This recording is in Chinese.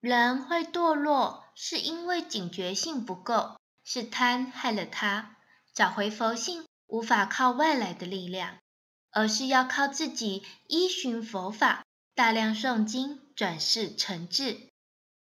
人会堕落是因为警觉性不够是贪害了他。找回佛性无法靠外来的力量而是要靠自己依循佛法大量诵经转世成智